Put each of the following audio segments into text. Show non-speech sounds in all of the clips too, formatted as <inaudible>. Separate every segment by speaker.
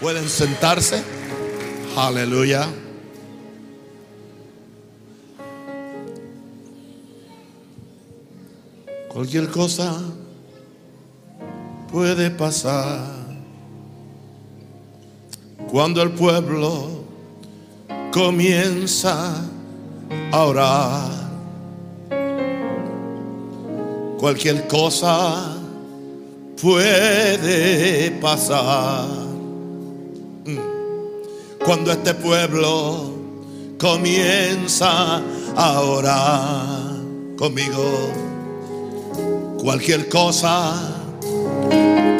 Speaker 1: Pueden sentarse. Aleluya. Cualquier cosa puede pasar cuando el pueblo comienza a orar. Cualquier cosa puede pasar. Cuando este pueblo comienza a orar conmigo. Cualquier cosa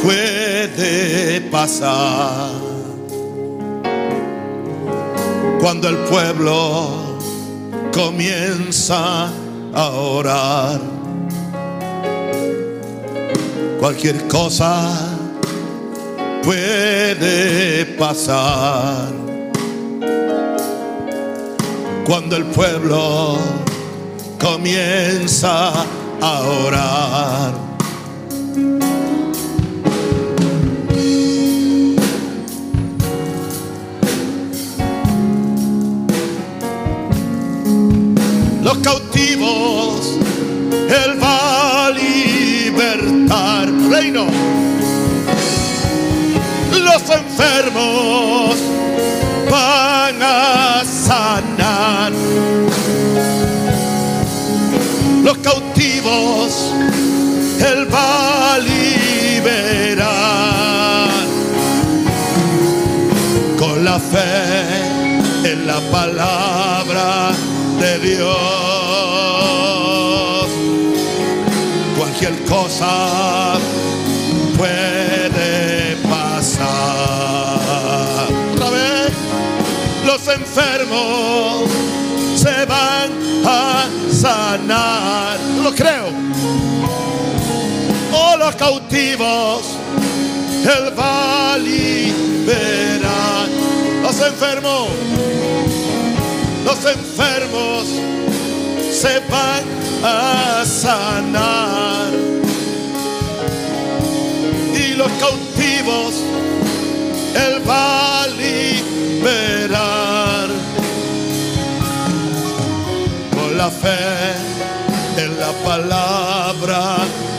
Speaker 1: puede pasar cuando el pueblo comienza a orar. Cualquier cosa puede pasar cuando el pueblo comienza a orar. Los cautivos Él va a libertar. Reino. Los enfermos van a sanar. Los cautivos Él va a liberar. Con la fe en la palabra de Dios. Cualquier cosa enfermos se van a sanar. Lo creo. Oh, los cautivos, Él va a. Los enfermos los enfermos se van a sanar y los cautivos Él va a la fe en la palabra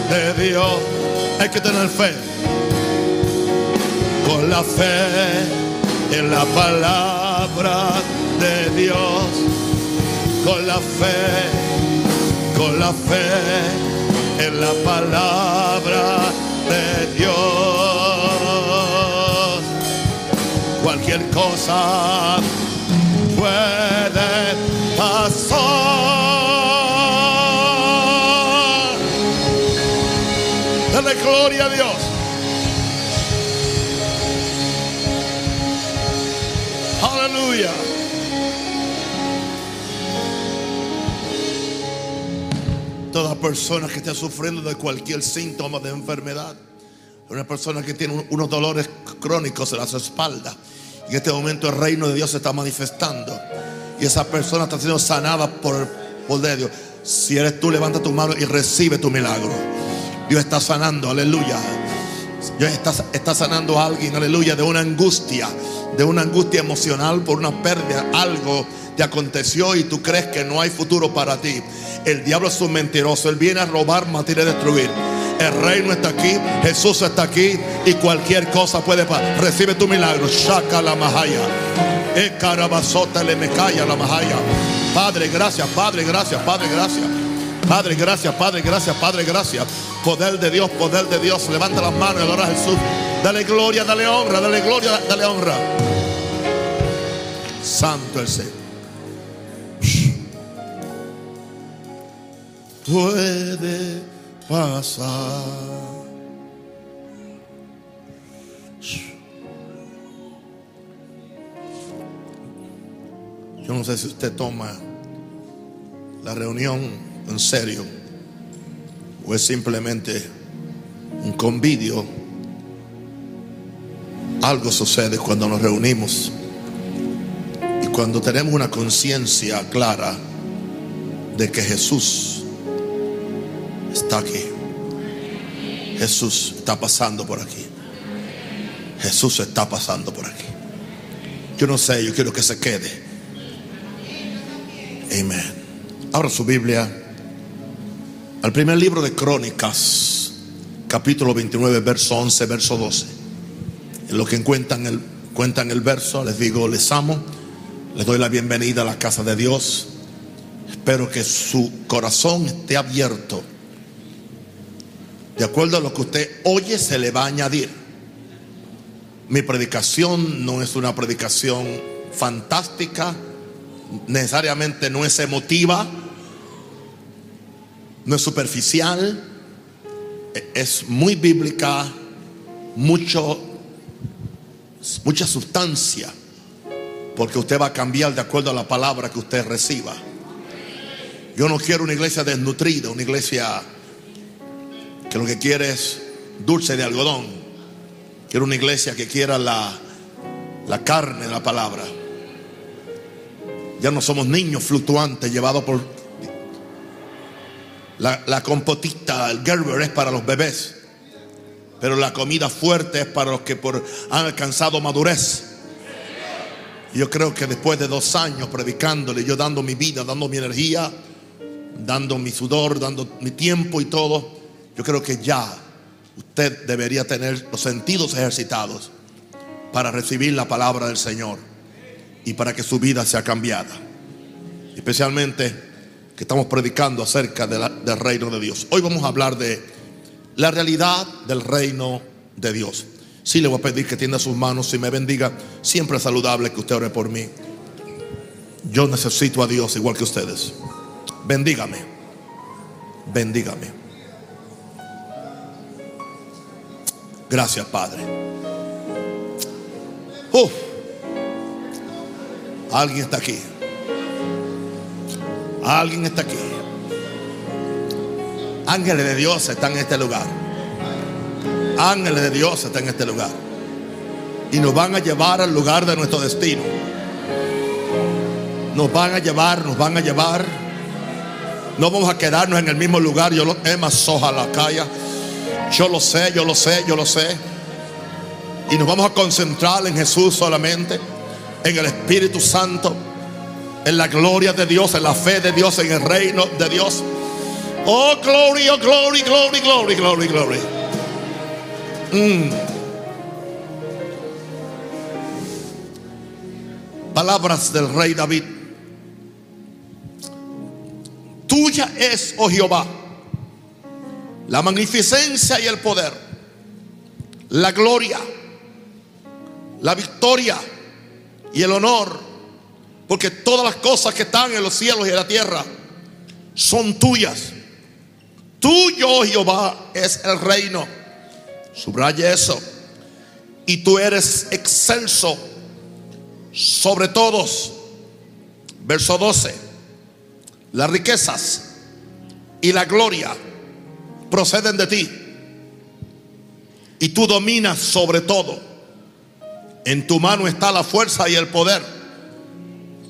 Speaker 1: de Dios. Hay que tener fe con la fe en la palabra de Dios, con la fe, con la fe en la palabra de Dios. Cualquier cosa Aleluya. Toda persona que esté sufriendo de cualquier síntoma de enfermedad, una persona que tiene unos dolores crónicos en las espaldas, y en este momento el reino de Dios se está manifestando, y esa persona está siendo sanada por el poder de Dios. Si eres tú, levanta tu mano y recibe tu milagro. Dios está sanando, aleluya. Dios está, está sanando a alguien, aleluya, de una angustia, de una angustia emocional por una pérdida, algo te aconteció y tú crees que no hay futuro para ti. El diablo es un mentiroso, él viene a robar, matar y destruir. El reino está aquí, Jesús está aquí y cualquier cosa puede pasar. Recibe tu milagro. Shaka la mahaya. E carabazota le me calla la mahaya. Padre, gracias, Padre, gracias, Padre, gracias. Padre, gracias, Padre, gracias, Padre, gracias. Poder de Dios, poder de Dios. Levanta las manos y adora a Jesús. Dale gloria, dale honra, dale gloria, dale honra. Santo el Señor. Puede pasar. Yo no sé si usted toma la reunión en serio o es simplemente un convidio. Algo sucede cuando nos reunimos y cuando tenemos una conciencia clara de que Jesús está aquí. Jesús está pasando por aquí. Jesús está pasando por aquí. Yo no sé, yo quiero que se quede. Amén. Abra su Biblia al primer libro de Crónicas, capítulo 29, verso 11, verso 12. En lo que encuentran el, cuentan el verso, les digo, les amo, les doy la bienvenida a la casa de Dios. Espero que su corazón esté abierto. De acuerdo a lo que usted oye, se le va a añadir. Mi predicación no es una predicación fantástica, necesariamente no es emotiva, no es superficial, es muy bíblica, mucho, mucha sustancia, porque usted va a cambiar de acuerdo a la palabra que usted reciba. Yo no quiero una iglesia desnutrida, una iglesia que lo que quiere es dulce de algodón. Quiero una iglesia que quiera la, la carne de la palabra. Ya no somos niños fluctuantes llevados por la, la compotita, el Gerber es para los bebés. Pero la comida fuerte es para los que por, han alcanzado madurez. Yo creo que después de dos años predicándole, yo dando mi vida, dando mi energía, dando mi sudor, dando mi tiempo y todo, yo creo que ya usted debería tener los sentidos ejercitados para recibir la palabra del Señor y para que su vida sea cambiada. Especialmente que estamos predicando acerca del reino de Dios. Hoy vamos a hablar de la realidad del reino de Dios. Sí le voy a pedir que tienda sus manos y me bendiga. Siempre es saludable que usted ore por mí. Yo necesito a Dios igual que ustedes. Bendígame. Bendígame. Gracias, Padre. Uf. Alguien está aquí. Alguien está aquí. Ángeles de Dios están en este lugar. Ángeles de Dios están en este lugar. Y nos van a llevar al lugar de nuestro destino. Nos van a llevar, nos van a llevar. No vamos a quedarnos en el mismo lugar. Yo lo Emma soja la calle. Yo lo sé, yo lo sé, yo lo sé. Y nos vamos a concentrar en Jesús solamente, en el Espíritu Santo, en la gloria de Dios, en la fe de Dios, en el reino de Dios. Oh, glory, oh, glory, glory, glory, glory, glory. Mm. Palabras del rey David. Tuya es, oh Jehová, la magnificencia y el poder, la gloria, la victoria y el honor, porque todas las cosas que están en los cielos y en la tierra son tuyas. Tuyo, oh Jehová, es el reino. Subraya eso. Y tú eres excelso sobre todos. Verso 12. Las riquezas y la gloria proceden de ti. Y tú dominas sobre todo. En tu mano está la fuerza y el poder.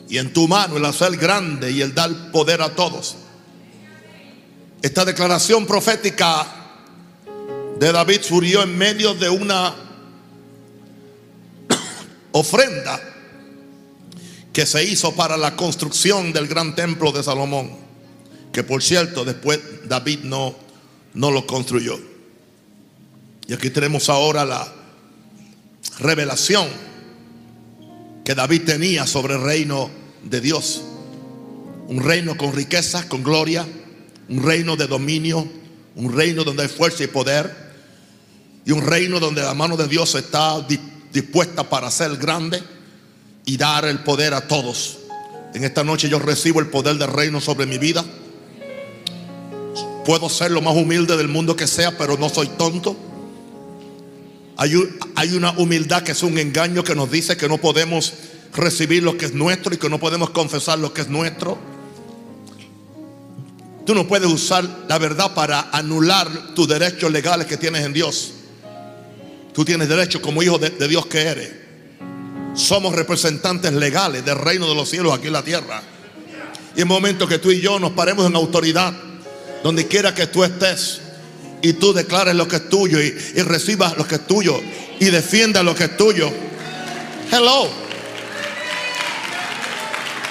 Speaker 1: Y en tu mano el hacer grande y el dar poder a todos. Esta declaración profética de David surgió en medio de una ofrenda que se hizo para la construcción del gran templo de Salomón. Que por cierto, después David no, no lo construyó. Y aquí tenemos ahora la revelación que David tenía sobre el reino de Dios. Un reino con riqueza, con gloria, un reino de dominio, un reino donde hay fuerza y poder, y un reino donde la mano de Dios está dispuesta para ser grande y dar el poder a todos. En esta noche yo recibo el poder del reino sobre mi vida. Puedo ser lo más humilde del mundo que sea, pero no soy tonto. Hay, hay una humildad que es un engaño que nos dice que no podemos recibir lo que es nuestro y que no podemos confesar lo que es nuestro. Tú no puedes usar la verdad para anular tus derechos legales que tienes en Dios. Tú tienes derecho como hijo de, Dios que eres. Somos representantes legales del reino de los cielos aquí en la tierra. Y en el momento que tú y yo nos paremos en autoridad, donde quiera que tú estés, y tú declares lo que es tuyo y, y recibas lo que es tuyo, y defienda lo que es tuyo. Hello.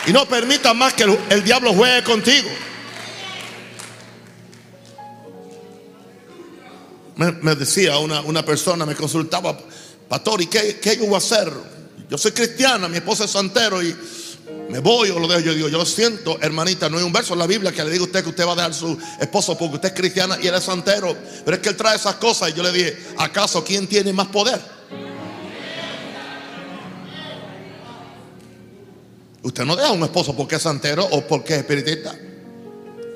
Speaker 1: Y no permita más que el, el diablo juegue contigo. Me, decía una, una persona, me consultaba, pastor, ¿y qué, qué yo voy a hacer? Yo soy cristiana, mi esposa es santero y me voy o lo dejo. Yo digo, yo lo siento, hermanita, no hay un verso en la Biblia que le diga a usted que usted va a dejar su esposo porque usted es cristiana y él es santero. Pero es que él trae esas cosas y yo le dije, ¿acaso quién tiene más poder? Usted no deja a un esposo porque es santero o porque es espiritista.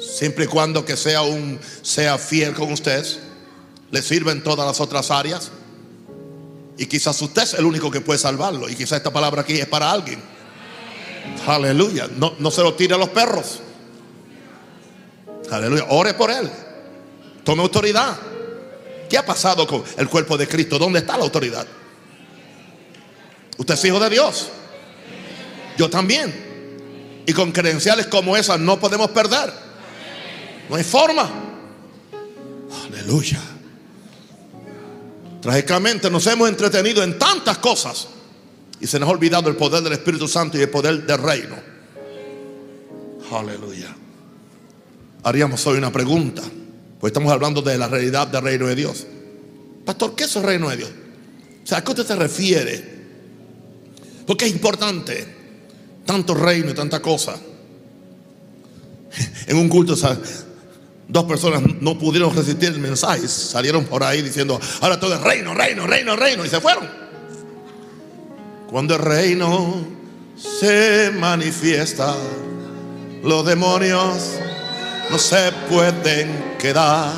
Speaker 1: Siempre y cuando que sea un sea fiel con usted, le sirve en todas las otras áreas. Y quizás usted es el único que puede salvarlo. Y quizás esta palabra aquí es para alguien. Aleluya. No, no se lo tire a los perros. Aleluya. Ore por él. Tome autoridad. ¿Qué ha pasado con el cuerpo de Cristo? ¿Dónde está la autoridad? Usted es hijo de Dios. Yo también. Y con credenciales como esas no podemos perder. No hay forma. Aleluya. Trágicamente nos hemos entretenido en tantas cosas y se nos ha olvidado el poder del Espíritu Santo y el poder del reino. Aleluya. Haríamos hoy una pregunta, pues estamos hablando de la realidad del reino de Dios. Pastor, ¿qué es el reino de Dios? O sea, ¿a qué usted se refiere? Porque es importante tanto reino y tanta cosa. <laughs> En un culto, dos personas no pudieron resistir el mensaje, salieron por ahí diciendo, ahora todo es reino, reino, reino, reino, y se fueron. Cuando el reino se manifiesta, los demonios no se pueden quedar.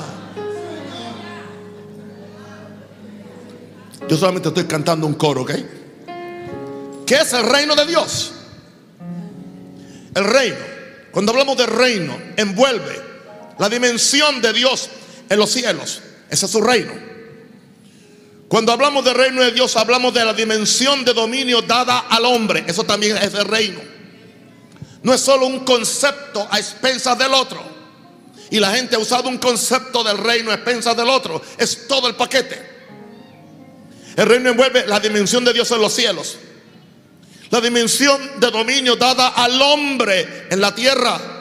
Speaker 1: Yo solamente estoy cantando un coro, ¿ok? ¿Qué es el reino de Dios? El reino, cuando hablamos de reino, envuelve la dimensión de Dios en los cielos. Ese es su reino. Cuando hablamos del reino de Dios, hablamos de la dimensión de dominio dada al hombre. Eso también es el reino. No es solo un concepto a expensas del otro. Y la gente ha usado un concepto del reino a expensas del otro. Es todo el paquete. El reino envuelve la dimensión de Dios en los cielos. La dimensión de dominio dada al hombre en la tierra.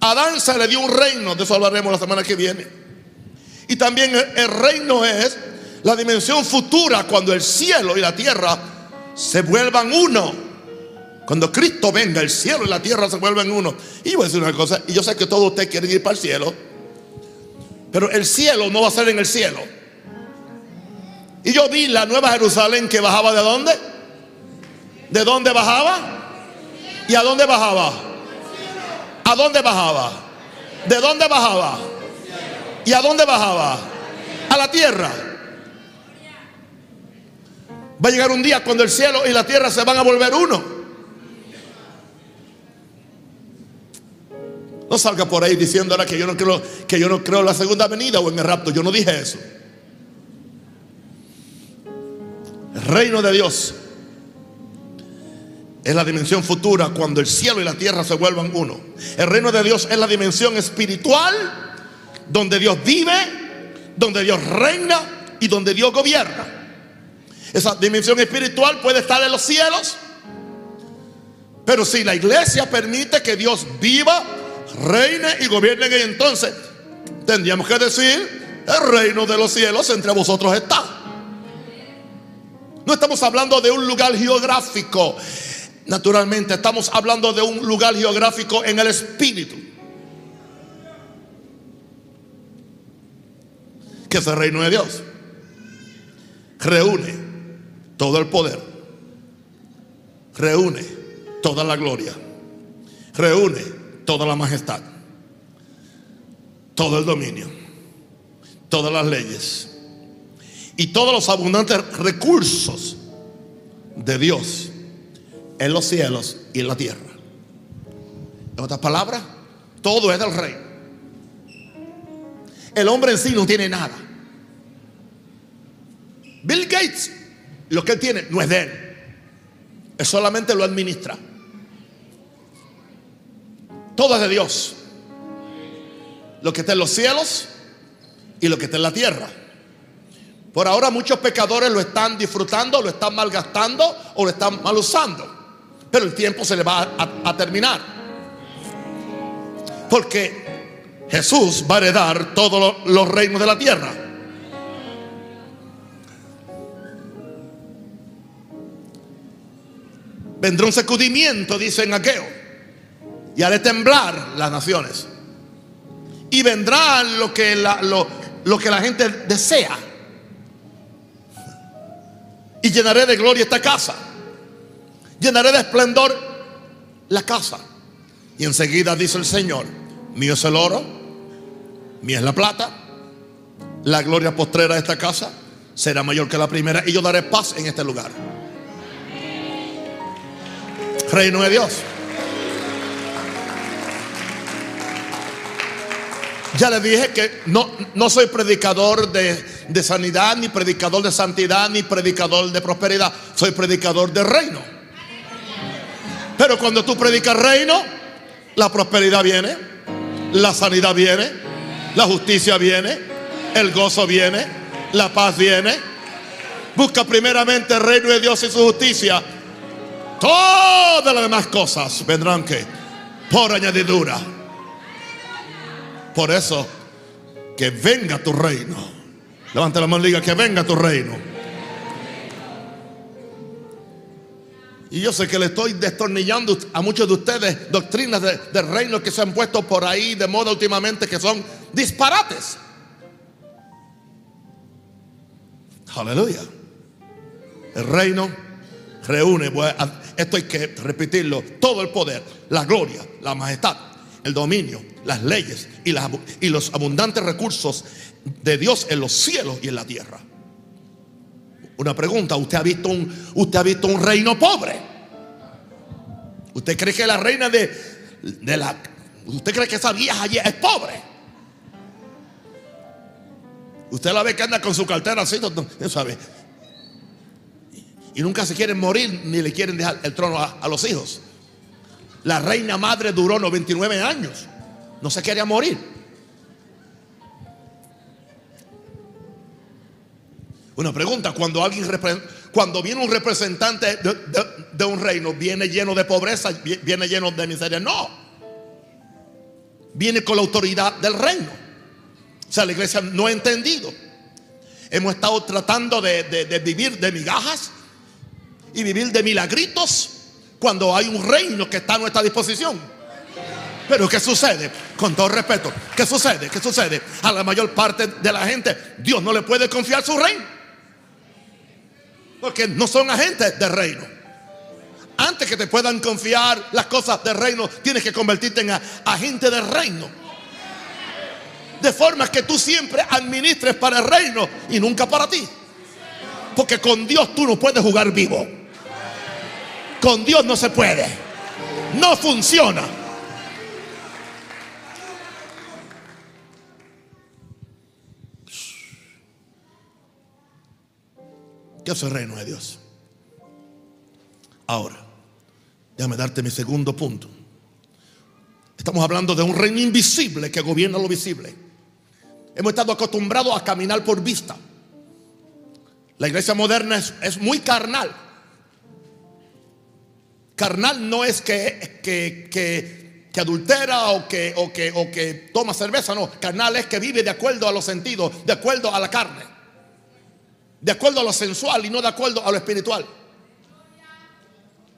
Speaker 1: Adán se le dio un reino, de eso hablaremos la semana que viene. Y también el reino es la dimensión futura cuando el cielo y la tierra se vuelvan uno. Cuando Cristo venga, el cielo y la tierra se vuelven uno. Y voy a decir una cosa, y yo sé que todos ustedes quieren ir para el cielo, pero el cielo no va a ser en el cielo. Y yo vi la nueva Jerusalén que bajaba de dónde? ¿De dónde bajaba? ¿Y a dónde bajaba? ¿A dónde bajaba? ¿De dónde bajaba? ¿Y a dónde bajaba? A la tierra. Va a llegar un día cuando el cielo y la tierra se van a volver uno. No salga por ahí diciendo ahora que yo no creo que yo no creo en la segunda venida o en el rapto. Yo no dije eso. El reino de Dios es la dimensión futura cuando el cielo y la tierra se vuelvan uno. El reino de Dios es la dimensión espiritual donde Dios vive, donde Dios reina y donde Dios gobierna. Esa dimensión espiritual puede estar en los cielos. Pero si la iglesia permite que Dios viva, reine y gobierne, y entonces tendríamos que decir, el reino de los cielos entre vosotros está. No estamos hablando de un lugar geográfico. Naturalmente, estamos hablando de un lugar geográfico en el espíritu. Que es el reino de Dios. Reúne todo el poder, reúne toda la gloria, reúne toda la majestad, todo el dominio, todas las leyes. Y todos los abundantes recursos de Dios en los cielos y en la tierra. En otras palabras, todo es del rey. El hombre en sí no tiene nada. Bill Gates lo que él tiene no es de él. Él solamente lo administra. Todo es de Dios. Lo que está en los cielos y lo que está en la tierra. Por ahora muchos pecadores lo están disfrutando, lo están malgastando o lo están mal usando. Pero el tiempo se le va a, terminar. Porque Jesús va a heredar todos los reinos de la tierra. Vendrá un sacudimiento, dice en Aqueo, y haré temblar las naciones. Y vendrá lo que la, lo que la gente desea. Y llenaré de gloria esta casa. Llenaré de esplendor la casa. Y enseguida dice el Señor, mío es el oro, mío es la plata. La gloria postrera de esta casa será mayor que la primera. Y yo daré paz en este lugar. Reino de Dios. Ya les dije que no, no soy predicador de, de, sanidad, ni predicador de santidad, ni predicador de prosperidad. Soy predicador de reino. Pero cuando tú predicas reino, la prosperidad viene, la sanidad viene, la justicia viene, el gozo viene, la paz viene. Busca primeramente el reino de Dios y su justicia. Todas las demás cosas vendrán que por añadidura. Por eso, que venga tu reino. Levanta la mano y diga que venga tu reino. Y yo sé que le estoy destornillando a muchos de ustedes doctrinas de, reino que se han puesto por ahí de moda últimamente que son disparates. Aleluya. El reino reúne, esto hay que repetirlo, todo el poder, la gloria, la majestad, el dominio, las leyes y los abundantes recursos de Dios en los cielos y en la tierra. Una pregunta, ¿usted ha visto un, usted ha visto un reino pobre? ¿Usted cree que la reina de, de la... ¿Usted cree que esa vieja allí es pobre? Usted la ve que anda con su cartera así, no sabe. Y nunca se quieren morir ni le quieren dejar el trono a, a los hijos. La reina madre duró 99 años. No se quería morir. Una pregunta, cuando alguien cuando viene un representante de, un reino, viene lleno de pobreza, viene lleno de miseria. No. Viene con la autoridad del reino. O sea, la iglesia no ha entendido. Hemos estado tratando de, de vivir de migajas y vivir de milagritos cuando hay un reino que está a nuestra disposición. Pero ¿qué sucede? Con todo respeto, ¿qué sucede? ¿Qué sucede? A la mayor parte de la gente, Dios no le puede confiar su reino. Porque no son agentes del reino. Antes que te puedan confiar las cosas del reino, tienes que convertirte en agente del reino. De forma que tú siempre administres para el reino y nunca para ti. Porque con Dios tú no puedes jugar vivo. Con Dios no se puede. No funciona. ¿Qué hace el reino de Dios? Ahora, déjame darte mi segundo punto. Estamos hablando de un reino invisible que gobierna lo visible. Hemos estado acostumbrados a caminar por vista. La iglesia moderna es, muy carnal. Carnal no es que, que, adultera o que, o, que, o que toma cerveza, no. Carnal es que vive de acuerdo a los sentidos, de acuerdo a la carne. De acuerdo a lo sensual y no de acuerdo a lo espiritual.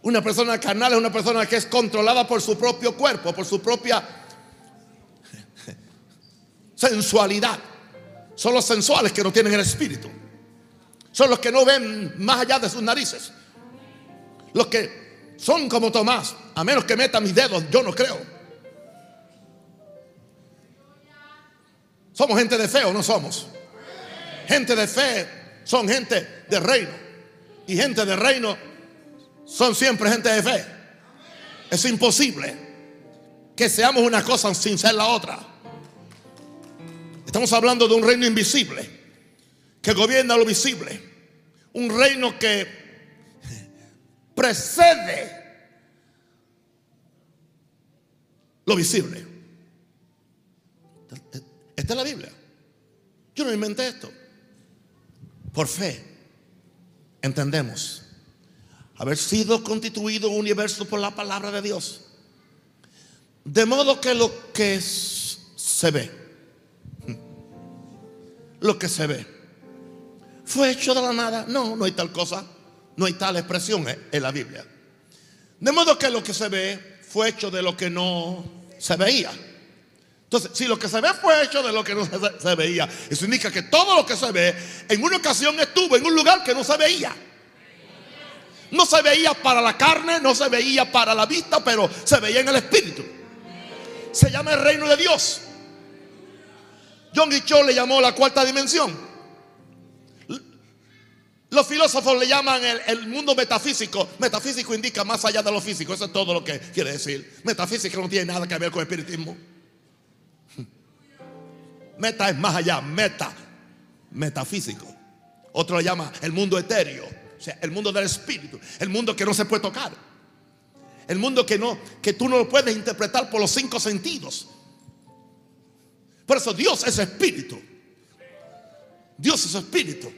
Speaker 1: Una persona carnal es una persona que es controlada por su propio cuerpo, por su propia sensualidad. Son los sensuales que no tienen el espíritu. Son los que no ven más allá de sus narices. Los que son como Tomás, a menos que meta mis dedos, yo no creo. ¿Somos gente de fe o no somos? Gente de fe son gente de reino. Y gente de reino son siempre gente de fe. Es imposible que seamos una cosa sin ser la otra. Estamos hablando de un reino invisible que gobierna lo visible. Un reino que precede lo visible. Esta es la Biblia. Yo no inventé esto. Por fe, entendemos haber sido constituido un universo por la palabra de Dios. De modo que lo que se ve, <laughs> lo que se ve, fue hecho de la nada. No, no hay tal cosa, no hay tal expresión en la Biblia. De modo que lo que se ve fue hecho de lo que no se veía. Entonces, si lo que se ve fue hecho de lo que no <laughs> se, veía, eso indica que todo lo que se ve en una ocasión estuvo en un lugar que no se veía. No se veía para la carne, no se veía para la vista, pero se veía en el espíritu. Se llama el reino de Dios. John Cho le llamó la cuarta dimensión. Los filósofos le llaman el, el, mundo metafísico. Metafísico indica más allá de lo físico. Eso es todo lo que quiere decir. Metafísico no tiene nada que ver con espiritismo. Meta es más allá, meta, metafísico. Otro le llama el mundo etéreo, o sea, el mundo del espíritu, el mundo que no se puede tocar. El mundo que no que tú no lo puedes interpretar por los cinco sentidos. Por eso Dios es espíritu. Dios es espíritu.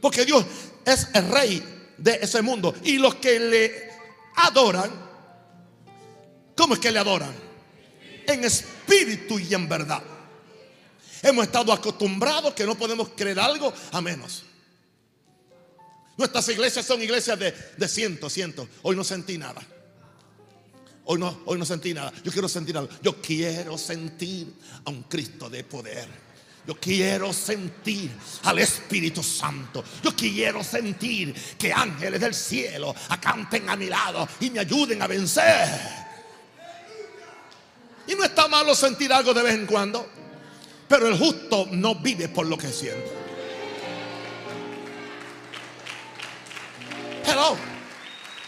Speaker 1: Porque Dios es el rey de ese mundo y los que le adoran ¿Cómo es que le adoran? En espíritu y en verdad. Hemos estado acostumbrados que no podemos creer algo a menos. Nuestras iglesias son iglesias de, de cientos, cientos. Hoy no sentí nada. Hoy no, hoy no sentí nada. Yo quiero sentir algo. Yo quiero sentir a un Cristo de poder. Yo quiero sentir al Espíritu Santo. Yo quiero sentir que ángeles del cielo acanten a mi lado y me ayuden a vencer. Y no está malo sentir algo de vez en cuando. Pero el justo no vive por lo que siente. Hello.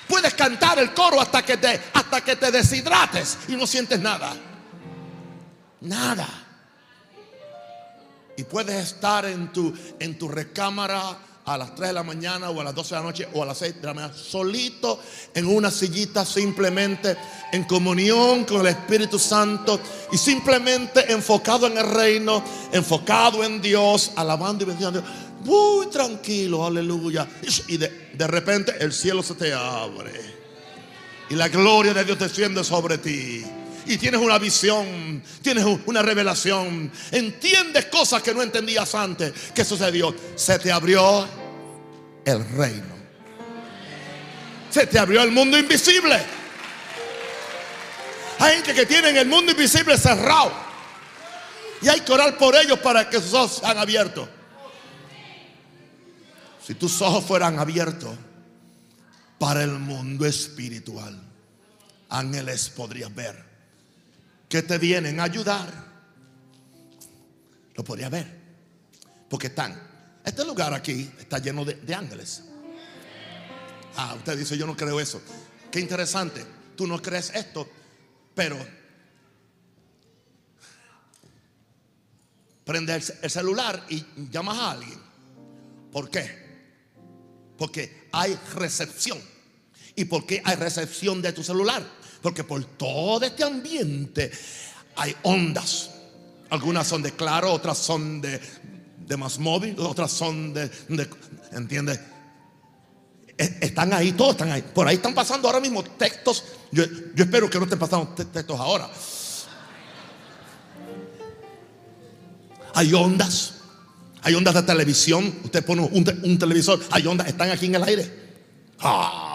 Speaker 1: Puedes cantar el coro hasta que te hasta que te deshidrates y no sientes nada. Nada. Y puedes estar en tu en tu recámara a las 3 de la mañana o a las 12 de la noche o a las 6 de la mañana, solito en una sillita, simplemente en comunión con el Espíritu Santo y simplemente enfocado en el reino, enfocado en Dios, alabando y bendiciendo a Dios. Muy tranquilo, aleluya. Y de, de repente el cielo se te abre. Y la gloria de Dios desciende sobre ti y tienes una visión, tienes una revelación, entiendes cosas que no entendías antes. ¿Qué sucedió? Se te abrió el reino. Se te abrió el mundo invisible. Hay gente que tiene el mundo invisible cerrado. Y hay que orar por ellos para que sus ojos sean abiertos. Si tus ojos fueran abiertos para el mundo espiritual, ángeles podrías ver que te vienen a ayudar, lo podría ver. Porque están. Este lugar aquí está lleno de, de ángeles. Ah, usted dice, yo no creo eso. Qué interesante. Tú no crees esto, pero prende el celular y llamas a alguien. ¿Por qué? Porque hay recepción. ¿Y por qué hay recepción de tu celular? Porque por todo este ambiente hay ondas. Algunas son de claro, otras son de, más móvil, otras son de, de ¿entiendes? E, están ahí, todos están ahí. Por ahí están pasando ahora mismo textos. Yo, espero que no estén pasando textos ahora. Hay ondas. Hay ondas de televisión. Usted pone un, un televisor. Hay ondas. Están aquí en el aire. Ah.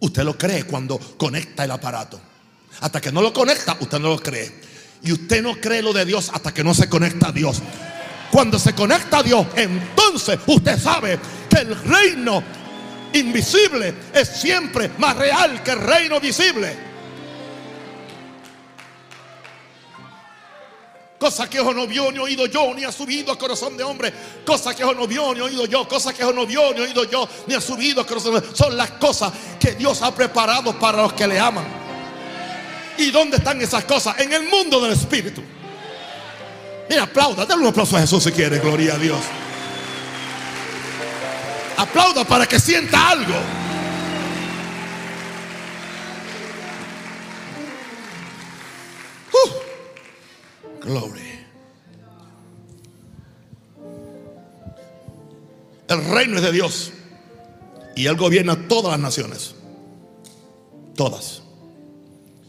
Speaker 1: Usted lo cree cuando conecta el aparato. Hasta que no lo conecta, usted no lo cree. Y usted no cree lo de Dios hasta que no se conecta a Dios. Cuando se conecta a Dios, entonces usted sabe que el reino invisible es siempre más real que el reino visible. Cosa que ojo no vio ni oído yo, ni ha subido a corazón de hombre. Cosa que ojo no vio ni oído yo. Cosa que ojo no vio ni oído yo, ni ha subido a corazón de hombre. Son las cosas que Dios ha preparado para los que le aman. ¿Y dónde están esas cosas? En el mundo del Espíritu. Mira, aplauda, dale un aplauso a Jesús si quiere, gloria a Dios. Aplauda para que sienta algo. Glory. El reino es de Dios. Y Él gobierna todas las naciones. Todas.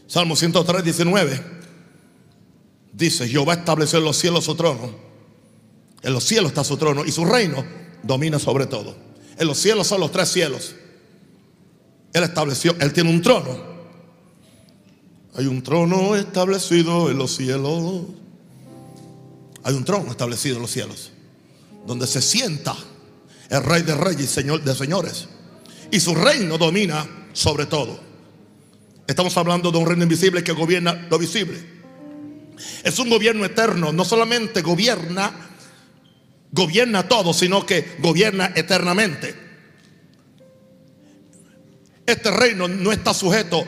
Speaker 1: Salmo 103, 19. Dice, Jehová estableció en los cielos su trono. En los cielos está su trono y su reino domina sobre todo. En los cielos son los tres cielos. Él estableció, Él tiene un trono. Hay un trono establecido en los cielos. Hay un trono establecido en los cielos. Donde se sienta el rey de reyes y señor de señores. Y su reino domina sobre todo. Estamos hablando de un reino invisible que gobierna lo visible. Es un gobierno eterno. No solamente gobierna, gobierna todo, sino que gobierna eternamente. Este reino no está sujeto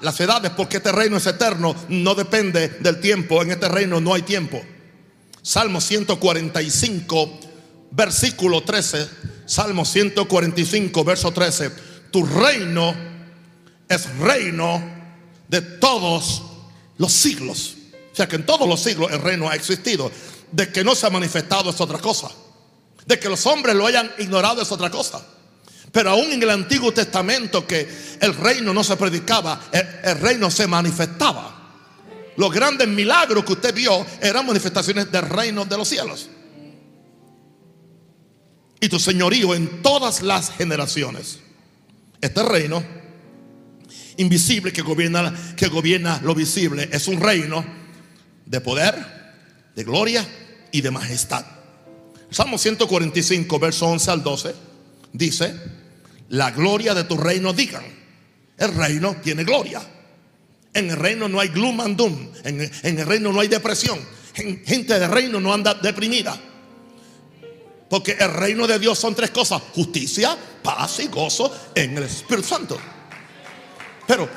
Speaker 1: las edades porque este reino es eterno, no depende del tiempo. En este reino no hay tiempo. Salmo 145 versículo 13, Salmo 145, verso 13, tu reino es reino de todos los siglos. O sea que en todos los siglos el reino ha existido. De que no se ha manifestado es otra cosa. De que los hombres lo hayan ignorado es otra cosa. Pero aún en el Antiguo Testamento que el reino no se predicaba, el, reino se manifestaba. Los grandes milagros que usted vio eran manifestaciones del reino de los cielos y tu señorío en todas las generaciones. Este reino invisible que gobierna, que gobierna lo visible es un reino de poder, de gloria y de majestad. Salmo 145, verso 11 al 12, dice, la gloria de tu reino digan, el reino tiene gloria. En el reino no hay gloom and doom, en, en el reino no hay depresión, gente de reino no anda deprimida. Porque el reino de Dios son tres cosas: justicia, paz y gozo en el Espíritu Santo. Pero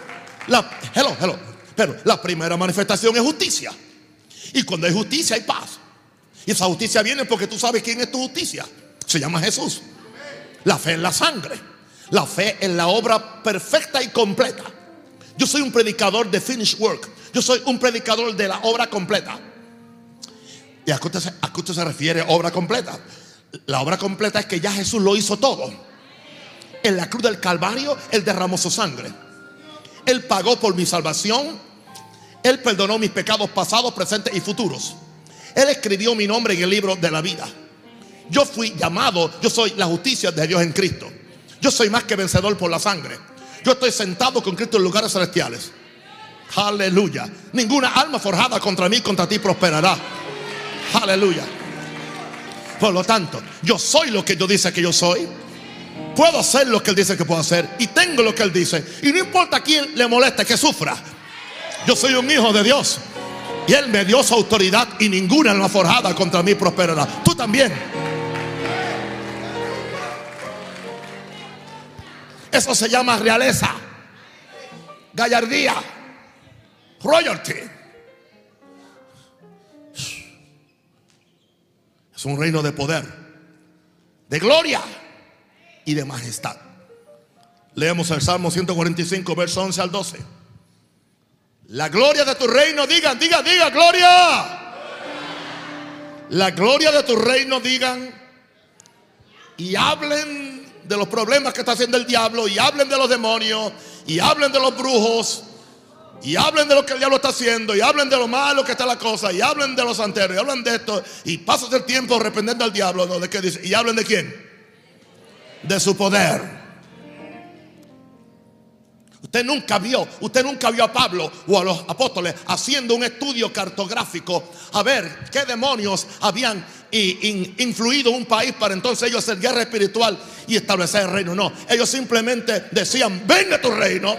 Speaker 1: la, hello, hello, pero la primera manifestación es justicia. Y cuando hay justicia hay paz. Y esa justicia viene porque tú sabes quién es tu justicia. Se llama Jesús. La fe en la sangre. La fe en la obra perfecta y completa. Yo soy un predicador de finished work. Yo soy un predicador de la obra completa. ¿Y a qué usted, a qué usted se refiere obra completa? La obra completa es que ya Jesús lo hizo todo. En la cruz del Calvario, Él derramó su sangre. Él pagó por mi salvación. Él perdonó mis pecados pasados, presentes y futuros. Él escribió mi nombre en el libro de la vida. Yo fui llamado, yo soy la justicia de Dios en Cristo. Yo soy más que vencedor por la sangre. Yo estoy sentado con Cristo en lugares celestiales. Aleluya. Ninguna alma forjada contra mí, contra ti prosperará. Aleluya. Por lo tanto, yo soy lo que Dios dice que yo soy. Puedo hacer lo que Él dice que puedo hacer. Y tengo lo que Él dice. Y no importa a quién le moleste que sufra. Yo soy un hijo de Dios. Y Él me dio su autoridad y ninguna alma forjada contra mí prosperará. Tú también. Eso se llama realeza, gallardía, royalty. Es un reino de poder, de gloria y de majestad. Leemos el Salmo 145, verso 11 al 12. La gloria de tu reino, digan, digan, digan, gloria. La gloria de tu reino, digan. Y hablen de los problemas que está haciendo el diablo. Y hablen de los demonios. Y hablen de los brujos. Y hablen de lo que el diablo está haciendo. Y hablen de lo malo que está la cosa. Y hablen de los santeros. Y hablen de esto. Y pasas el tiempo arrepentiendo al diablo. ¿De qué dice? Y hablen de quién? De su poder. Usted nunca vio, usted nunca vio a Pablo o a los apóstoles haciendo un estudio cartográfico a ver qué demonios habían influido un país para entonces ellos hacer guerra espiritual y establecer el reino. No, ellos simplemente decían, venga tu reino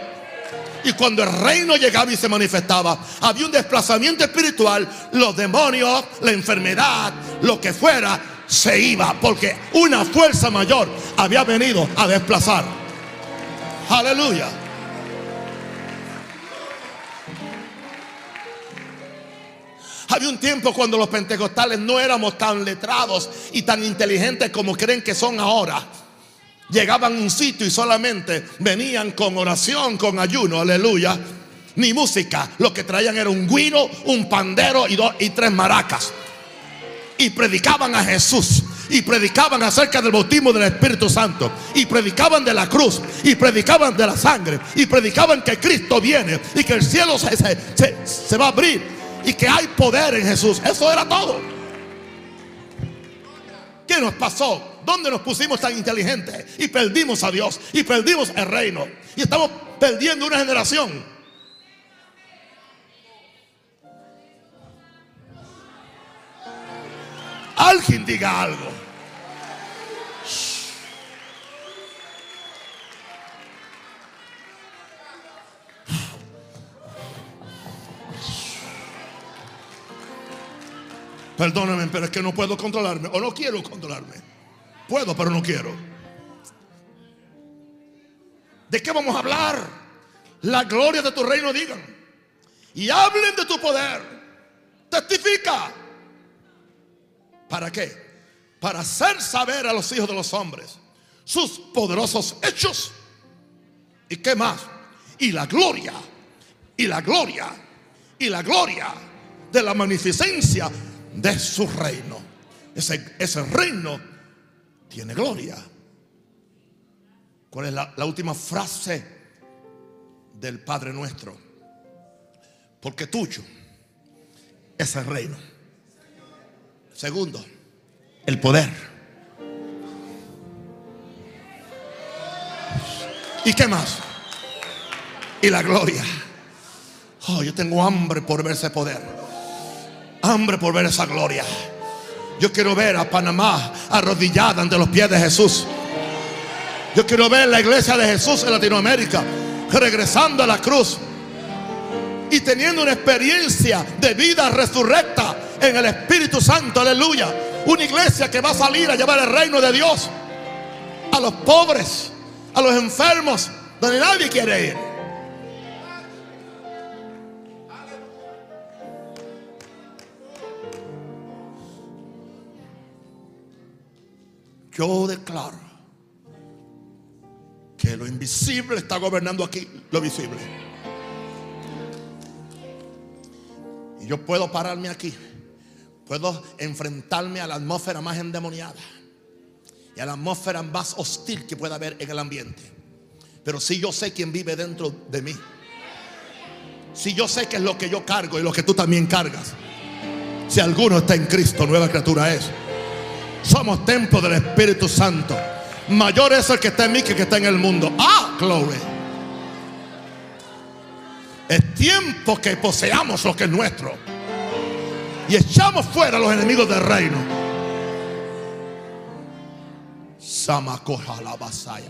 Speaker 1: y cuando el reino llegaba y se manifestaba, había un desplazamiento espiritual, los demonios, la enfermedad, lo que fuera, se iba, porque una fuerza mayor había venido a desplazar. Aleluya. Había un tiempo cuando los pentecostales no éramos tan letrados y tan inteligentes como creen que son ahora llegaban a un sitio y solamente venían con oración, con ayuno, aleluya, ni música. Lo que traían era un guiro, un pandero y, dos, y tres maracas. Y predicaban a Jesús. y predicaban acerca del bautismo del Espíritu Santo y predicaban de la cruz y predicaban de la sangre y predicaban que Cristo viene y que el cielo se, va a abrir y que hay poder en Jesús. Eso era todo. ¿Qué nos pasó? ¿Dónde nos pusimos tan inteligentes? Y perdimos a Dios y perdimos el reino. Y estamos perdiendo una generación. Alguien diga algo. Perdóname, pero es que no puedo controlarme o no quiero controlarme. Puedo, pero no quiero. ¿De qué vamos a hablar? La gloria de tu reino digan. Y hablen de tu poder. Testifica. ¿Para qué? Para hacer saber a los hijos de los hombres sus poderosos hechos. ¿Y qué más? Y la gloria, y la gloria, y la gloria de la magnificencia de su reino. Ese, ese reino tiene gloria. ¿Cuál es la, la última frase del Padre nuestro? Porque tuyo es el reino Segundo, el poder. ¿Y qué más? Y la gloria. Oh, yo tengo hambre por ver ese poder. Hambre por ver esa gloria. Yo quiero ver a Panamá arrodillada ante los pies de Jesús. Yo quiero ver la iglesia de Jesús en Latinoamérica regresando a la cruz y teniendo una experiencia de vida resurrecta en el Espíritu Santo, aleluya. Una iglesia que va a salir a llevar el reino de Dios a los pobres, a los enfermos, donde nadie quiere ir. Yo declaro que lo invisible está gobernando aquí lo visible. Y yo puedo pararme aquí. Puedo enfrentarme a la atmósfera más endemoniada. Y a la atmósfera más hostil que pueda haber en el ambiente. Pero si yo sé quién vive dentro de mí. Si yo sé que es lo que yo cargo y lo que tú también cargas. Si alguno está en Cristo, nueva criatura es. Somos templo del Espíritu Santo. Mayor es el que está en mí que el que está en el mundo. Ah, gloria. Es tiempo que poseamos lo que es nuestro. Y echamos fuera a los enemigos del reino. Samacoja la basaya.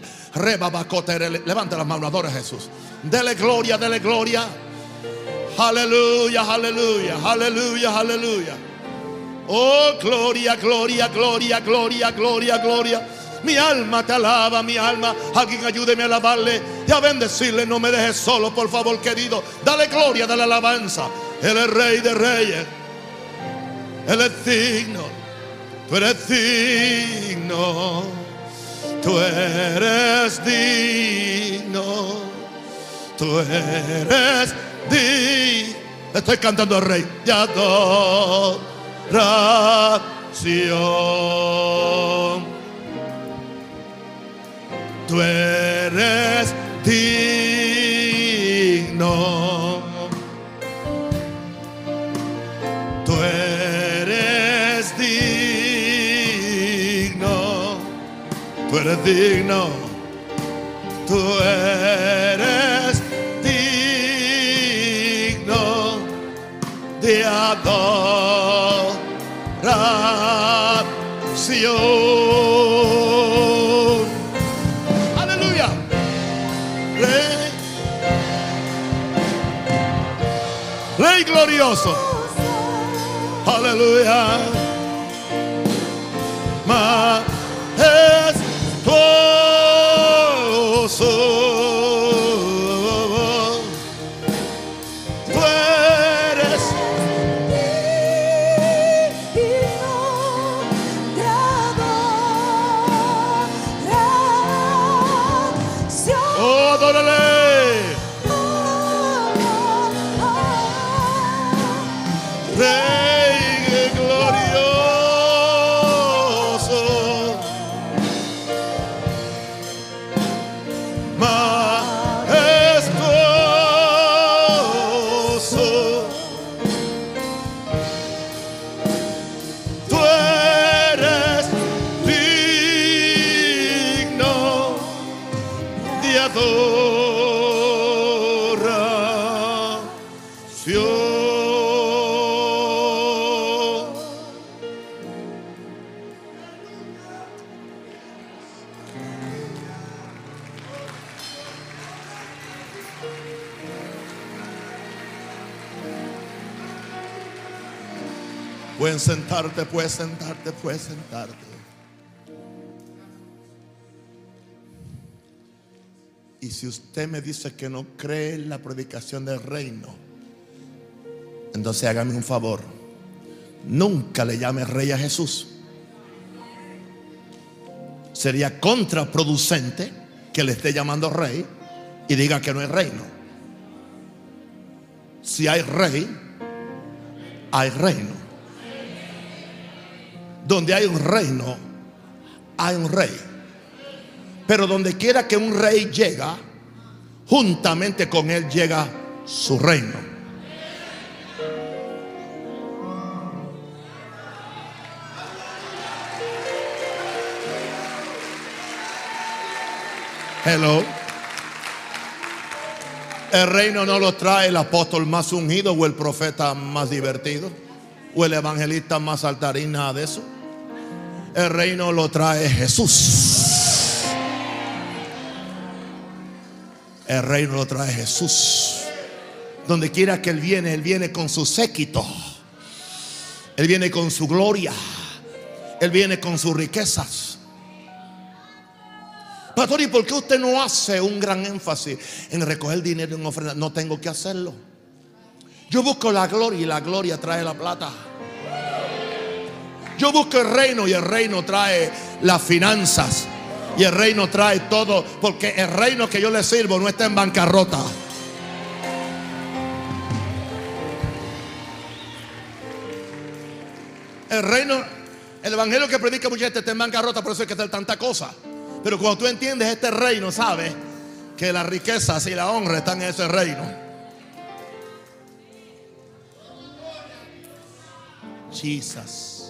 Speaker 1: Levanta las manos, adora a Jesús. Dele gloria, dele gloria. Aleluya, aleluya, aleluya, aleluya. Oh, gloria, gloria, gloria, gloria, gloria, gloria. Mi alma te alaba, mi alma. Alguien ayúdeme a alabarle y a bendecirle. No me dejes solo, por favor, querido. Dale gloria, dale alabanza. Él es rey de reyes. Él es digno. Tú eres digno. Tú eres digno. Tú eres digno. Estoy cantando al rey de adoración tú eres digno. Tú eres digno. Tú eres digno. Tú eres digno de adoración. Glorioso. Pueden sentarte, puedes sentarte, puedes sentarte. Y si usted me dice que no cree en la predicación del reino, entonces hágame un favor. Nunca le llame rey a Jesús. Sería contraproducente que le esté llamando rey y diga que no es reino. Si hay rey, hay reino. Donde hay un reino, hay un rey. Pero donde quiera que un rey llega, juntamente con él llega su reino. Hello. El reino no lo trae el apóstol más ungido o el profeta más divertido o el evangelista más saltarín, nada de eso. El reino lo trae Jesús. El reino lo trae Jesús. Donde quiera que Él viene, Él viene con su séquito. Él viene con su gloria. Él viene con sus riquezas. Pastor, ¿y por qué usted no hace un gran énfasis en recoger dinero en ofrenda? No tengo que hacerlo. Yo busco la gloria y la gloria trae la plata. Yo busco el reino y el reino trae las finanzas. Y el reino trae todo. Porque el reino que yo le sirvo no está en bancarrota. El reino, el evangelio que predica mucha gente está en bancarrota, por eso hay que hacer tanta cosa. Pero cuando tú entiendes este reino, sabes que las riquezas y la honra están en ese reino. Jesus.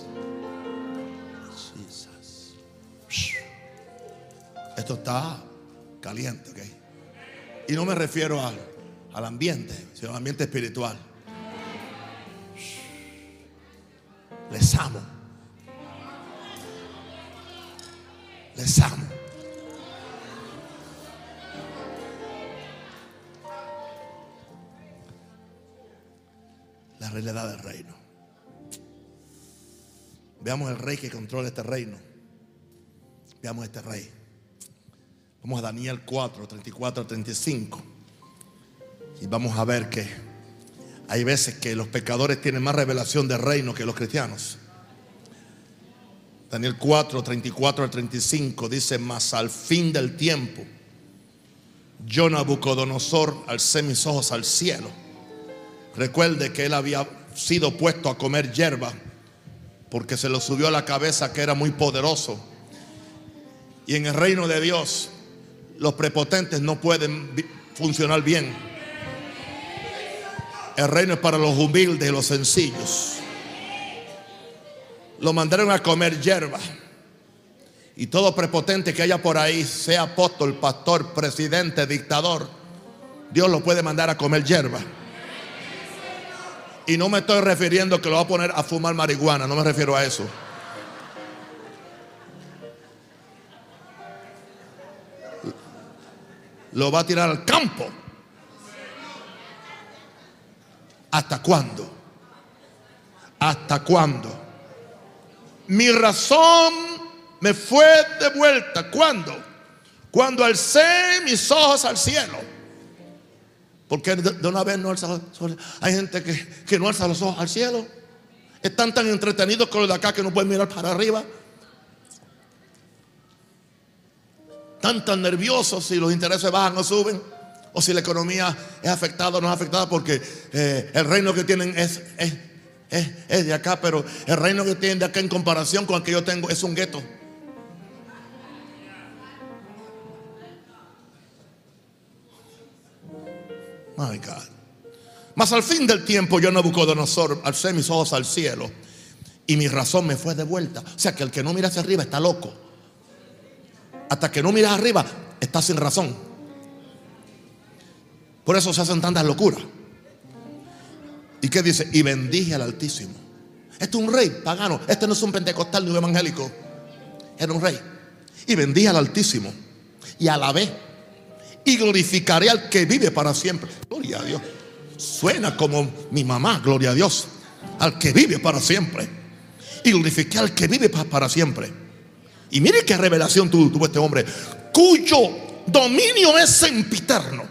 Speaker 1: Esto está caliente, ¿ok? Y no me refiero al, al ambiente, sino al ambiente espiritual. Les amo. Les amo. La realidad del reino. Veamos el rey que controla este reino. Veamos este rey. Vamos a Daniel 4, 34 35. Y vamos a ver que hay veces que los pecadores tienen más revelación de reino que los cristianos. Daniel 4, 34 al 35 dice, mas al fin del tiempo, yo Nabucodonosor alcé mis ojos al cielo. Recuerde que él había sido puesto a comer hierba porque se lo subió a la cabeza que era muy poderoso. Y en el reino de Dios los prepotentes no pueden funcionar bien. El reino es para los humildes y los sencillos. Lo mandaron a comer hierba. Y todo prepotente que haya por ahí, sea apóstol, pastor, presidente, dictador, Dios lo puede mandar a comer hierba. Y no me estoy refiriendo que lo va a poner a fumar marihuana, no me refiero a eso. Lo va a tirar al campo. ¿Hasta cuándo? ¿Hasta cuándo? Mi razón me fue de vuelta. ¿Cuándo? Cuando alcé mis ojos al cielo. Porque de una vez no alza Hay gente que, que no alza los ojos al cielo. Están tan entretenidos con los de acá que no pueden mirar para arriba. Están tan nerviosos si los intereses bajan o suben, o si la economía es afectada o no es afectada, porque eh, el reino que tienen es, es, de acá, pero el reino que tienen de acá en comparación con el que yo tengo es un gueto. My God. Mas al fin del tiempo yo Nabucodonosor alcé mis ojos al cielo y mi razón me fue de vuelta. O sea que el que no mira hacia arriba está loco hasta que no miras arriba, estás sin razón. Por eso se hacen tantas locuras. ¿Y qué dice? Y bendije al Altísimo. Este es un rey pagano. Este no es un pentecostal ni un evangélico. Era un rey. Y bendije al Altísimo. Y alabé. Y glorificaré al que vive para siempre. Gloria a Dios. Suena como mi mamá, gloria a Dios. Al que vive para siempre. Y glorifiqué al que vive para siempre. Y mire qué revelación tuvo este hombre. Cuyo dominio es sempiterno.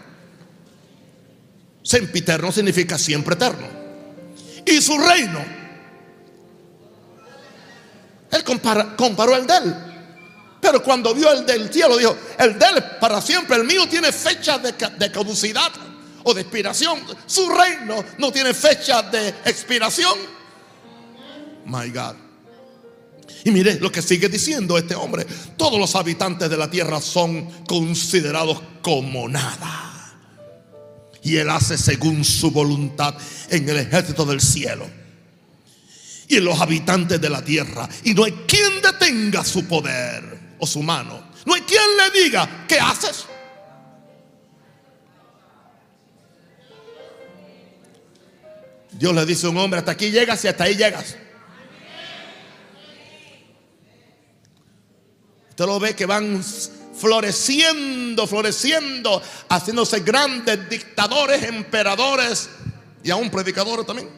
Speaker 1: Sempiterno significa siempre eterno. Y su reino. Él comparó el de él. Pero cuando vio el del cielo, dijo: El de él para siempre. El mío tiene fecha de, de caducidad o de expiración. Su reino no tiene fecha de expiración. My God. Y mire lo que sigue diciendo este hombre. Todos los habitantes de la tierra son considerados como nada. Y él hace según su voluntad en el ejército del cielo. Y en los habitantes de la tierra. Y no hay quien detenga su poder o su mano. No hay quien le diga, ¿qué haces? Dios le dice a un hombre, hasta aquí llegas y hasta ahí llegas. Usted lo ve que van floreciendo, floreciendo, haciéndose grandes dictadores, emperadores y aún predicadores también.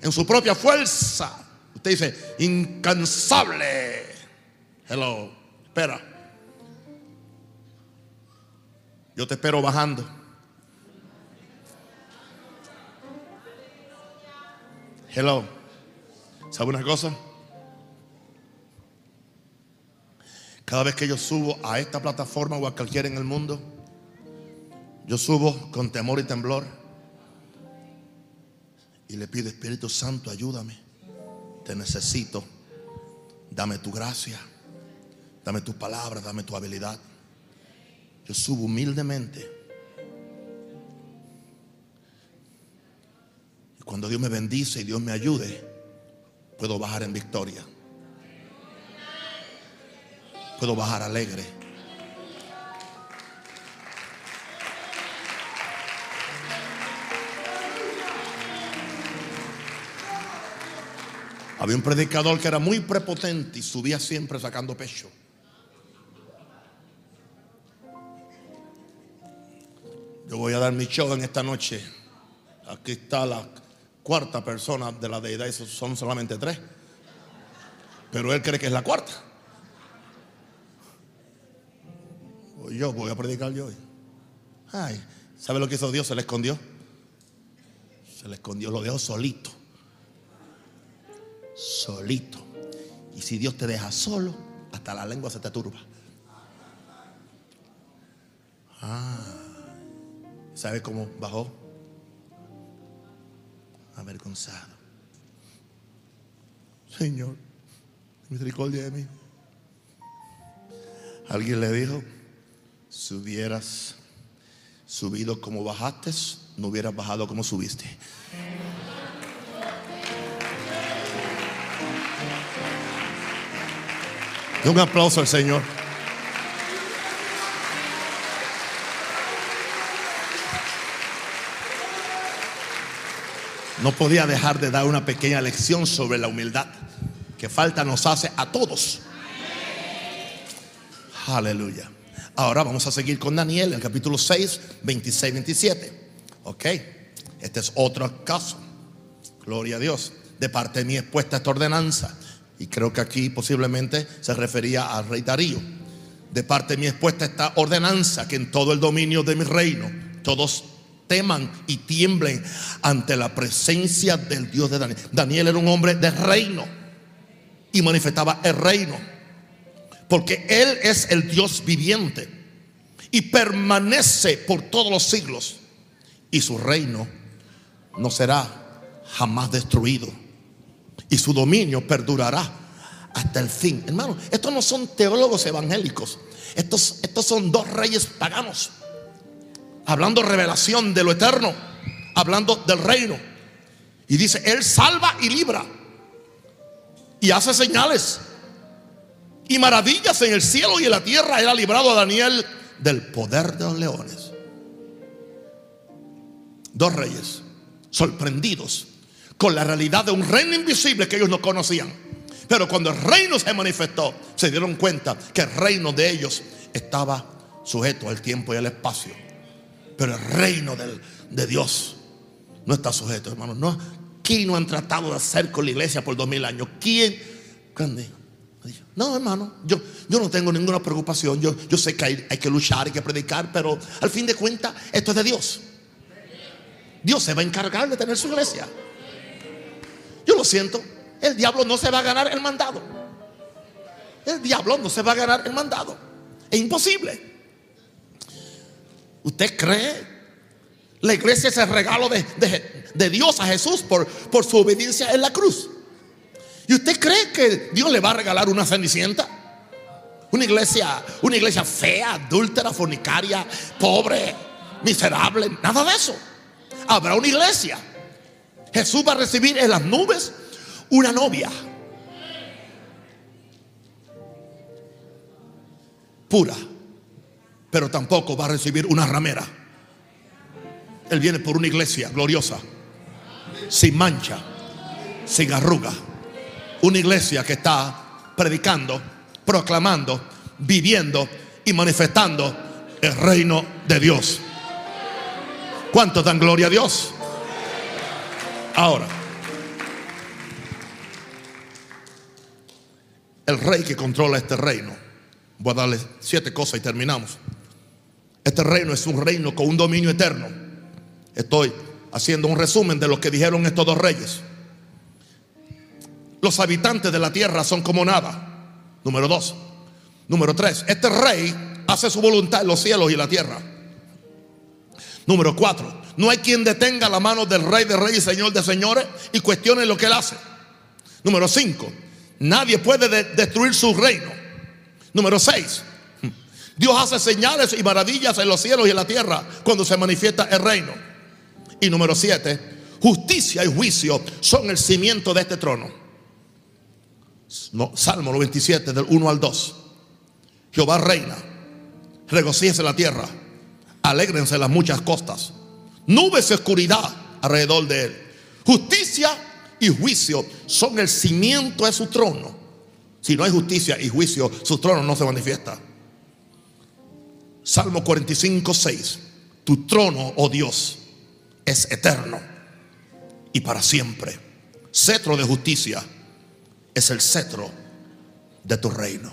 Speaker 1: En su propia fuerza. Usted dice, incansable. Hello, espera. Yo te espero bajando. Hello. ¿Sabe una cosa? Cada vez que yo subo a esta plataforma o a cualquiera en el mundo, yo subo con temor y temblor y le pido, Espíritu Santo, ayúdame. Te necesito. Dame tu gracia. Dame tus palabras, dame tu habilidad. Yo subo humildemente. Y cuando Dios me bendice y Dios me ayude, puedo bajar en victoria puedo bajar alegre. Había un predicador que era muy prepotente y subía siempre sacando pecho. Yo voy a dar mi show en esta noche. Aquí está la cuarta persona de la deidad, son solamente tres. Pero él cree que es la cuarta. Yo voy a predicar yo hoy. Ay, ¿sabe lo que hizo Dios? Se le escondió. Se le escondió, lo dejó solito. Solito. Y si Dios te deja solo, hasta la lengua se te turba. Ah, ¿sabe cómo bajó? Avergonzado. Señor, misericordia de mí. Alguien le dijo, si hubieras subido como bajaste, no hubieras bajado como subiste. Un aplauso al Señor. No podía dejar de dar una pequeña lección sobre la humildad que falta nos hace a todos. Aleluya. Ahora vamos a seguir con Daniel, el capítulo 6, 26, 27. Ok, este es otro caso. Gloria a Dios. De parte de mí expuesta esta ordenanza. Y creo que aquí posiblemente se refería al rey Darío. De parte de mí expuesta esta ordenanza que en todo el dominio de mi reino todos teman y tiemblen ante la presencia del Dios de Daniel. Daniel era un hombre de reino y manifestaba el reino. Porque Él es el Dios viviente y permanece por todos los siglos. Y su reino no será jamás destruido. Y su dominio perdurará hasta el fin. Hermano, estos no son teólogos evangélicos. Estos, estos son dos reyes paganos. Hablando revelación de lo eterno. Hablando del reino. Y dice, Él salva y libra. Y hace señales y maravillas en el cielo y en la tierra. Él ha librado a Daniel del poder de los leones. dos reyes sorprendidos con la realidad de un reino invisible que ellos no conocían. Pero cuando el reino se manifestó, se dieron cuenta que el reino de ellos estaba sujeto al tiempo y al espacio. Pero el reino de Dios no está sujeto, hermano. No, ¿Quién no han tratado de hacer con la iglesia por dos mil años? ¿Quién? No, hermano, yo, yo no tengo ninguna preocupación. Yo, yo sé que hay, que luchar, hay que predicar, pero al fin de cuentas, esto es de Dios. Dios se va a encargar de tener su iglesia. Yo lo siento, el diablo no se va a ganar el mandado. El diablo no se va a ganar el mandado. Es imposible. ¿Usted cree? La iglesia es el regalo de, Dios a Jesús por, por su obediencia en la cruz. ¿Y usted cree que Dios le va a regalar una cenicienta? Una iglesia, una iglesia fea, adúltera, fornicaria, pobre, miserable, nada de eso. Habrá una iglesia. Jesús va a recibir en las nubes una novia pura, pero tampoco va a recibir una ramera. Él viene por una iglesia gloriosa, sin mancha, sin arruga. Una iglesia que está predicando, proclamando, viviendo y manifestando el reino de Dios. ¿Cuántos dan gloria a Dios? Ahora, el rey que controla este reino, voy a darle siete cosas y terminamos. Este reino es un reino con un dominio eterno. Estoy haciendo un resumen de lo que dijeron estos dos reyes. Los habitantes de la tierra son como nada. Número dos. Número tres. Este rey hace su voluntad en los cielos y la tierra. Número cuatro. No hay quien detenga la mano del rey de reyes y señor de señores y cuestione lo que él hace. Número cinco. Nadie puede destruir su reino. Número seis. Dios hace señales y maravillas en los cielos y en la tierra cuando se manifiesta el reino. Y número siete. Justicia y juicio son el cimiento de este trono. Salmo 97 del 1 al 2. Jehová reina, regocíjese la tierra, alégrense las muchas costas, nubes y oscuridad alrededor de él. Justicia y juicio son el cimiento de su trono. Si no hay justicia y juicio, su trono no se manifiesta. Salmo 45, 6. Tu trono, oh Dios, es eterno y para siempre. Cetro de justicia es el cetro de tu reino.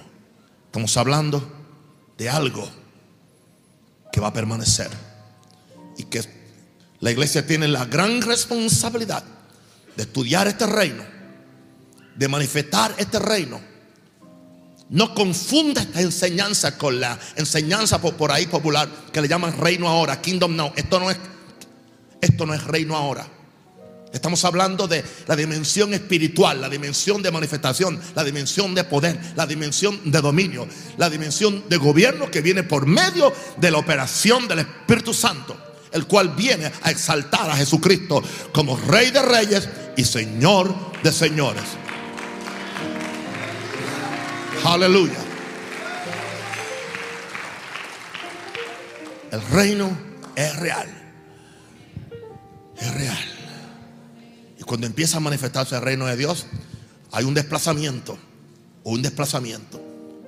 Speaker 1: Estamos hablando de algo que va a permanecer y que la iglesia tiene la gran responsabilidad de estudiar este reino, de manifestar este reino. No confunda esta enseñanza con la enseñanza por, ahí popular que le llaman reino ahora, kingdom now. Esto no es esto no es reino ahora. Estamos hablando de la dimensión espiritual, la dimensión de manifestación, la dimensión de poder, la dimensión de dominio, la dimensión de gobierno que viene por medio de la operación del Espíritu Santo, el cual viene a exaltar a Jesucristo como Rey de Reyes y Señor de Señores. Aleluya. El reino es real. Es real. Cuando empieza a manifestarse el reino de Dios, hay un desplazamiento o un desplazamiento.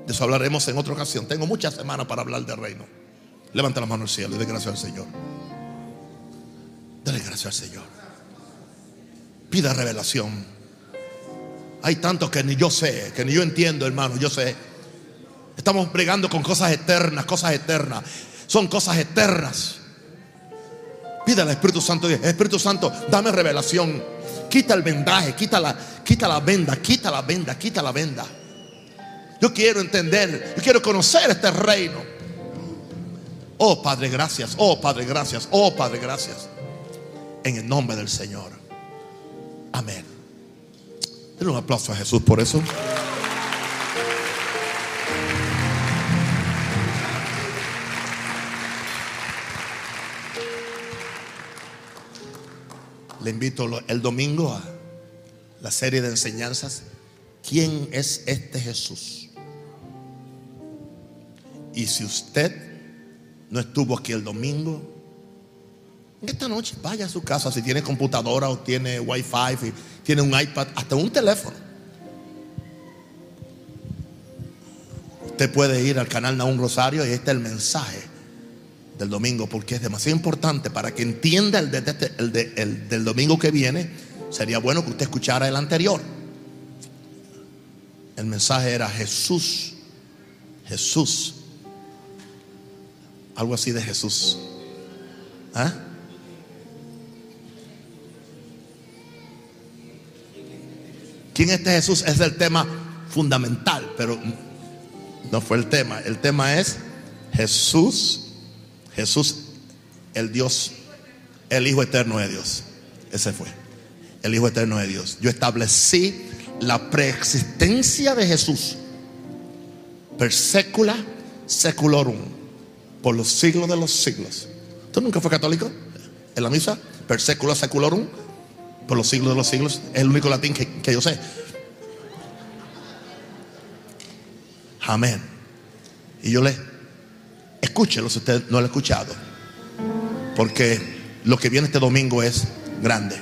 Speaker 1: De eso hablaremos en otra ocasión. Tengo muchas semanas para hablar del reino. Levanta la mano al cielo y dé gracias al Señor. Dale gracias al Señor. Pida revelación. Hay tanto que ni yo sé, que ni yo entiendo, hermano. Yo sé. Estamos bregando con cosas eternas, cosas eternas. Son cosas eternas. Pida al Espíritu Santo. Espíritu Santo, dame revelación. Quita el vendaje, quita la, quita la venda, quita la venda, quita la venda. Yo quiero entender, yo quiero conocer este reino. Oh Padre, gracias. Oh Padre, gracias. Oh Padre, gracias. En el nombre del Señor. Amén. Denle un aplauso a Jesús por eso. Le invito el domingo a la serie de enseñanzas. ¿Quién es este Jesús? Y si usted no estuvo aquí el domingo, esta noche vaya a su casa si tiene computadora o tiene wifi, tiene un iPad, hasta un teléfono. Usted puede ir al canal Naún Rosario y este es el mensaje del domingo porque es demasiado importante para que entienda el, el del domingo que viene. Sería bueno que usted escuchara el anterior. El mensaje era Jesús, Jesús, algo así de Jesús. ¿Ah? ¿Quién es este Jesús? Es el tema fundamental, pero no fue el tema. El tema es Jesús, Jesús, el Dios, el Hijo eterno de Dios. Ese fue, el Hijo eterno de Dios. Yo establecí la preexistencia de Jesús per secula seculorum por los siglos de los siglos. ¿Tú nunca fue católico? En la misa, per secula seculorum por los siglos de los siglos. Es el único latín que, yo sé. Amén. Y yo le escúchelo si usted no lo ha escuchado. Porque lo que viene este domingo es grande.